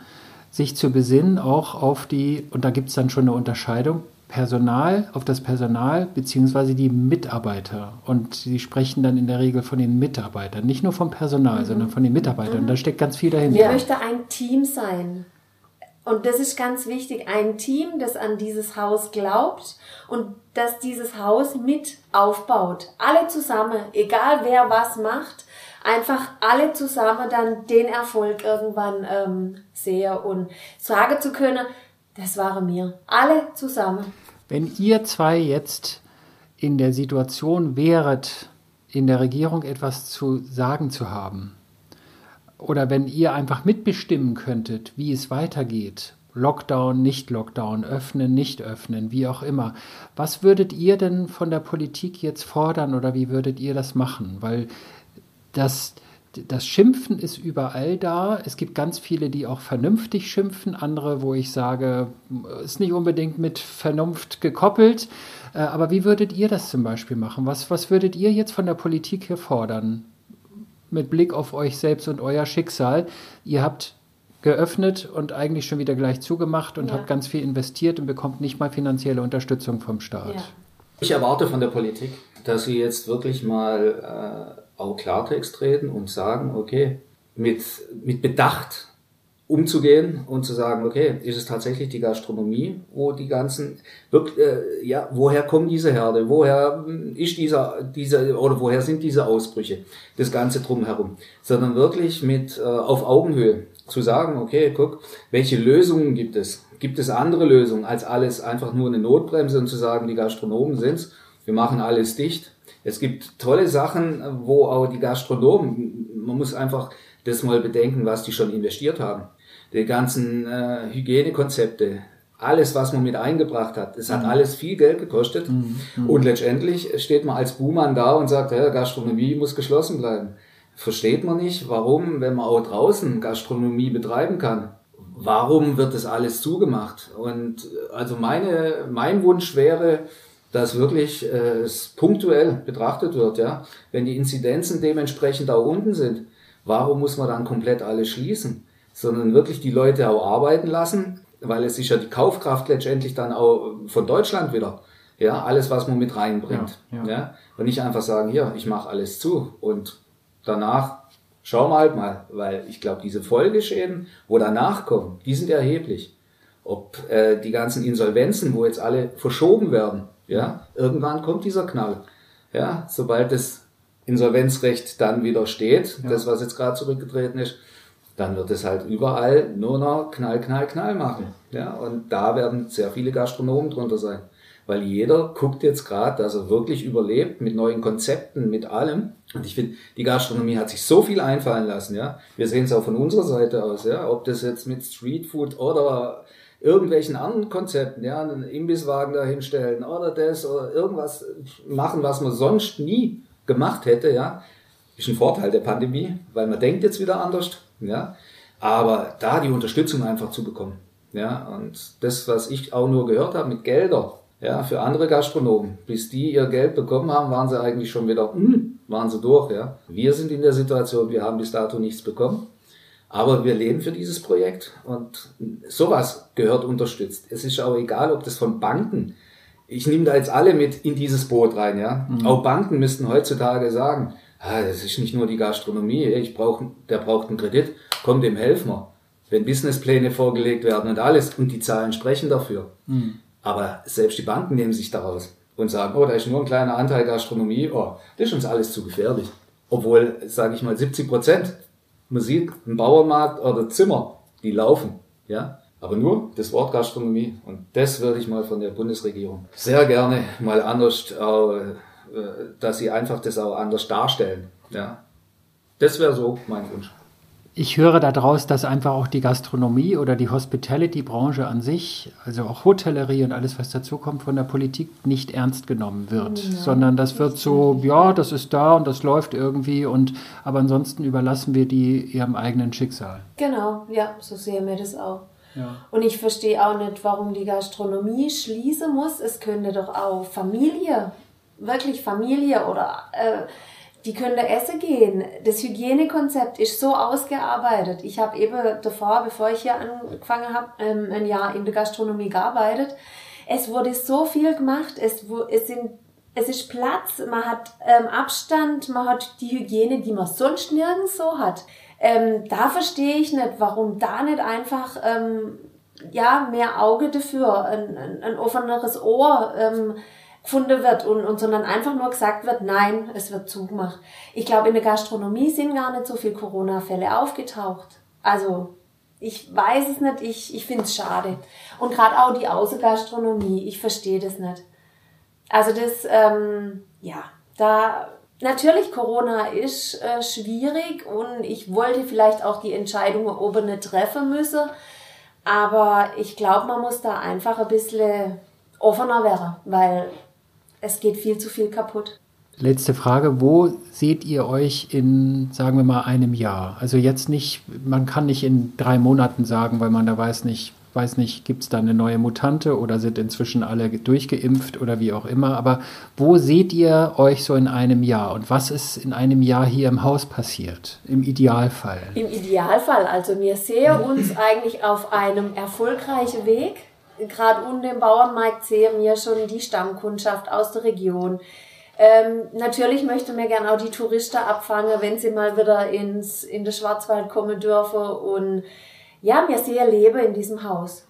Speaker 1: sich zu besinnen, auch auf die, und da gibt es dann schon eine Unterscheidung, Personal, auf das Personal beziehungsweise die Mitarbeiter. Und sie sprechen dann in der Regel von den Mitarbeitern, nicht nur vom Personal, mhm. sondern von den Mitarbeitern. Mhm. Da steckt ganz viel dahinter.
Speaker 8: Wer möchte ein Team sein? Und das ist ganz wichtig, ein Team, das an dieses Haus glaubt und das dieses Haus mit aufbaut. Alle zusammen, egal wer was macht, einfach alle zusammen dann den Erfolg irgendwann ähm, sehen und sagen zu können, das waren wir. Alle zusammen.
Speaker 1: Wenn ihr zwei jetzt in der Situation wäret, in der Regierung etwas zu sagen zu haben, oder wenn ihr einfach mitbestimmen könntet, wie es weitergeht, Lockdown, nicht Lockdown, öffnen, nicht öffnen, wie auch immer. Was würdet ihr denn von der Politik jetzt fordern oder wie würdet ihr das machen? Weil das, das Schimpfen ist überall da. Es gibt ganz viele, die auch vernünftig schimpfen, andere, wo ich sage, ist nicht unbedingt mit Vernunft gekoppelt. Äh, aber wie würdet ihr das zum Beispiel machen? Was, was würdet ihr jetzt von der Politik hier fordern? Mit Blick auf euch selbst und euer Schicksal. Ihr habt geöffnet und eigentlich schon wieder gleich zugemacht und ja. habt ganz viel investiert und bekommt nicht mal finanzielle Unterstützung vom Staat. Ja.
Speaker 7: Ich erwarte von der Politik, dass sie jetzt wirklich mal äh, auch Klartext reden und sagen, okay, mit, mit Bedacht umzugehen und zu sagen, okay, ist es tatsächlich die Gastronomie, wo die ganzen, wirklich, äh, ja, woher kommen diese Herde, woher ist dieser, dieser, oder woher sind diese Ausbrüche, das Ganze drumherum, sondern wirklich mit äh, auf Augenhöhe zu sagen, okay, guck, welche Lösungen gibt es? Gibt es andere Lösungen als alles einfach nur eine Notbremse und zu sagen, die Gastronomen sind's, wir machen alles dicht, es gibt tolle Sachen, wo auch die Gastronomen, man muss einfach das mal bedenken, was die schon investiert haben. Die ganzen äh, Hygienekonzepte, alles, was man mit eingebracht hat, das hat mhm. alles viel Geld gekostet. Mhm. mhm. Und letztendlich steht man als Buhmann da und sagt, ja, Gastronomie muss geschlossen bleiben. Versteht man nicht, warum, wenn man auch draußen Gastronomie betreiben kann, warum wird das alles zugemacht? Und also meine, mein Wunsch wäre, dass wirklich äh, es punktuell betrachtet wird, ja. Wenn die Inzidenzen dementsprechend auch unten sind, warum muss man dann komplett alles schließen? Sondern wirklich die Leute auch arbeiten lassen, weil es ist ja die Kaufkraft letztendlich dann auch von Deutschland wieder. Ja, alles, was man mit reinbringt. Ja, ja. ja? Und nicht einfach sagen, hier, ich mache alles zu und danach schauen wir halt mal, weil ich glaube, diese Folgeschäden, wo danach kommen, die sind erheblich. Ob äh, die ganzen Insolvenzen, wo jetzt alle verschoben werden, ja, irgendwann kommt dieser Knall. Ja, sobald das Insolvenzrecht dann wieder steht, ja. das, was jetzt gerade zurückgetreten ist, dann wird es halt überall nur noch Knall, Knall, Knall machen. Ja, und da werden sehr viele Gastronomen drunter sein. Weil jeder guckt jetzt gerade, dass er wirklich überlebt mit neuen Konzepten, mit allem. Und ich finde, die Gastronomie hat sich so viel einfallen lassen, ja. Wir sehen es auch von unserer Seite aus, ja. Ob das jetzt mit Streetfood oder irgendwelchen anderen Konzepten, ja, einen Imbisswagen da hinstellen oder das oder irgendwas machen, was man sonst nie gemacht hätte, ja, ist ein Vorteil der Pandemie, weil man denkt jetzt wieder anders, ja, aber da die Unterstützung einfach zu bekommen, Ja, und das, was ich auch nur gehört habe mit Gelder, ja, für andere Gastronomen, bis die ihr Geld bekommen haben, waren sie eigentlich schon wieder, hm, waren sie durch, ja. Wir sind in der Situation, wir haben bis dato nichts bekommen. Aber wir leben für dieses Projekt und sowas gehört unterstützt. Es ist auch egal, ob das von Banken, ich nehme da jetzt alle mit in dieses Boot rein, ja. Mhm. Auch Banken müssten heutzutage sagen, ah, das ist nicht nur die Gastronomie, ich brauche, der braucht einen Kredit, komm, dem helfen wir. Wenn Businesspläne vorgelegt werden und alles und die Zahlen sprechen dafür. Mhm. Aber selbst die Banken nehmen sich daraus und sagen, oh, da ist nur ein kleiner Anteil Gastronomie, oh, das ist uns alles zu gefährlich. Obwohl, sage ich mal, 70 Prozent man sieht, ein Bauernmarkt oder Zimmer, die laufen, ja. Aber nur das Wort Gastronomie. Und das würde ich mal von der Bundesregierung sehr gerne mal anders, äh, dass sie einfach das auch anders darstellen, ja. Das wäre so mein Wunsch
Speaker 1: ich höre daraus, dass einfach auch die Gastronomie oder die Hospitality-Branche an sich, also auch Hotellerie und alles, was dazukommt, von der Politik nicht ernst genommen wird, ja, sondern das wird so, ja, das ist da und das läuft irgendwie und aber ansonsten überlassen wir die ihrem eigenen Schicksal.
Speaker 8: Genau, ja, so sehen wir das auch. Ja. Und ich verstehe auch nicht, warum die Gastronomie schließen muss. Es könnte doch auch Familie, wirklich Familie oder äh, die können da essen gehen. Das Hygienekonzept ist so ausgearbeitet. Ich habe eben davor, bevor ich hier angefangen habe, ähm, ein Jahr in der Gastronomie gearbeitet. Es wurde so viel gemacht. Es, es, sind, es ist Platz, man hat ähm, Abstand, man hat die Hygiene, die man sonst nirgends so hat. Ähm, da verstehe ich nicht, warum da nicht einfach ähm, ja mehr Auge dafür, ein, ein, ein offeneres Ohr. Gefunden wird und, und sondern einfach nur gesagt wird, nein, es wird zugemacht. Ich glaube, in der Gastronomie sind gar nicht so viele Corona-Fälle aufgetaucht. Also ich weiß es nicht, ich, ich finde es schade. Und gerade auch die Außengastronomie, ich verstehe das nicht. Also das, ähm, ja, da natürlich Corona ist äh, schwierig und ich wollte vielleicht auch die Entscheidung oben nicht treffen müssen. Aber ich glaube, man muss da einfach ein bisschen offener werden, weil es geht viel zu viel kaputt.
Speaker 1: Letzte Frage, wo seht ihr euch in, sagen wir mal, einem Jahr? Also jetzt nicht, man kann nicht in drei Monaten sagen, weil man da weiß nicht, weiß nicht, gibt es da eine neue Mutante oder sind inzwischen alle durchgeimpft oder wie auch immer. Aber wo seht ihr euch so in einem Jahr und was ist in einem Jahr hier im Haus passiert? Im Idealfall?
Speaker 8: Im Idealfall, also wir sehen uns eigentlich auf einem erfolgreichen Weg gerade unten im Bauernmarkt sehen wir schon die Stammkundschaft aus der Region. Ähm, natürlich möchte mir gerne auch die Touristen abfangen, wenn sie mal wieder ins, in den Schwarzwald kommen dürfen. Und ja, mir sehr Leben in diesem Haus.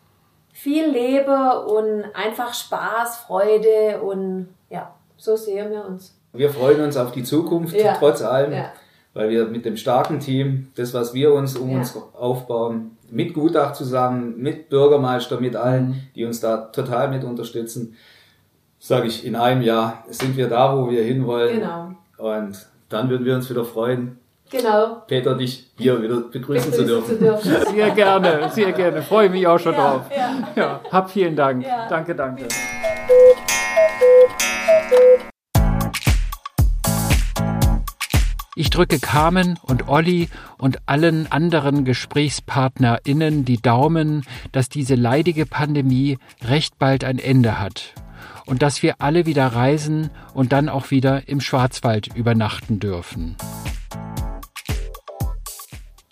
Speaker 8: Viel Leben und einfach Spaß, Freude und ja, so sehen wir uns.
Speaker 7: Wir freuen uns auf die Zukunft, ja. trotz allem, ja. Weil wir mit dem starken Team, das, was wir uns um ja. uns aufbauen, mit Gutach zusammen, mit Bürgermeister, mit allen, mhm. die uns da total mit unterstützen, sage ich, in einem Jahr sind wir da, wo wir hinwollen. Genau. Und dann würden wir uns wieder freuen,
Speaker 8: Genau.
Speaker 7: Peter, dich hier wieder begrüßen, begrüßen zu, dürfen. zu,
Speaker 1: dürfen. Sehr gerne, sehr gerne. Freue mich auch schon ja, drauf. Ja. ja. Hab vielen Dank. Ja. Danke, danke. Ich drücke Carmen und Olli und allen anderen GesprächspartnerInnen die Daumen, dass diese leidige Pandemie recht bald ein Ende hat und dass wir alle wieder reisen und dann auch wieder im Schwarzwald übernachten dürfen.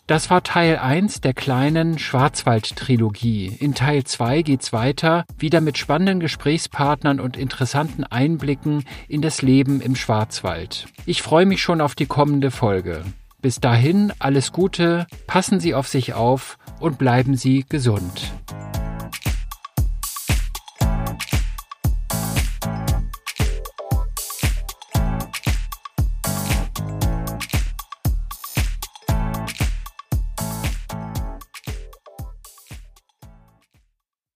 Speaker 1: Das war Teil 1 der kleinen Schwarzwald-Trilogie. In Teil 2 geht's weiter, wieder mit spannenden Gesprächspartnern und interessanten Einblicken in das Leben im Schwarzwald. Ich freue mich schon auf die kommende Folge. Bis dahin alles Gute, passen Sie auf sich auf und bleiben Sie gesund.